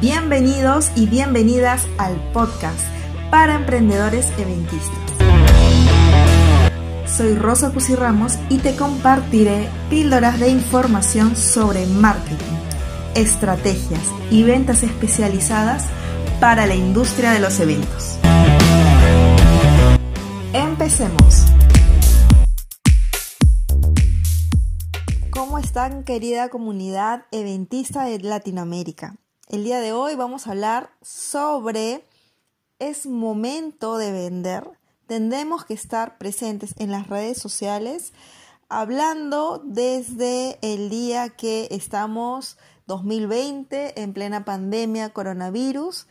Bienvenidos y bienvenidas al podcast para emprendedores eventistas. Soy Rosa Ramos y te compartiré píldoras de información sobre marketing, estrategias y ventas especializadas para la industria de los eventos. Empecemos. ¿Cómo están querida comunidad eventista de Latinoamérica? El día de hoy vamos a hablar sobre es momento de vender. Tendremos que estar presentes en las redes sociales hablando desde el día que estamos 2020 en plena pandemia coronavirus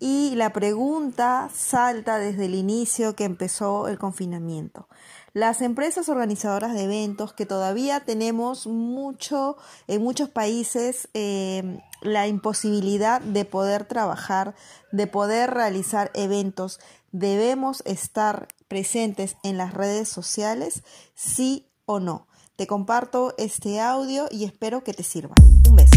y la pregunta salta desde el inicio que empezó el confinamiento. Las empresas organizadoras de eventos que todavía tenemos mucho en muchos países eh, la imposibilidad de poder trabajar, de poder realizar eventos, debemos estar presentes en las redes sociales, sí o no. Te comparto este audio y espero que te sirva. Un beso.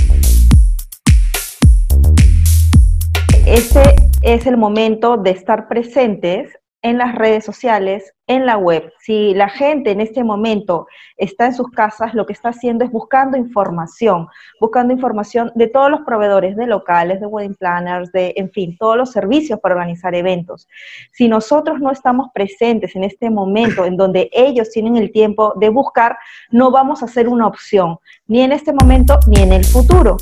Este es el momento de estar presentes en las redes sociales, en la web. Si la gente en este momento está en sus casas, lo que está haciendo es buscando información, buscando información de todos los proveedores de locales, de wedding planners, de, en fin, todos los servicios para organizar eventos. Si nosotros no estamos presentes en este momento en donde ellos tienen el tiempo de buscar, no vamos a ser una opción, ni en este momento ni en el futuro.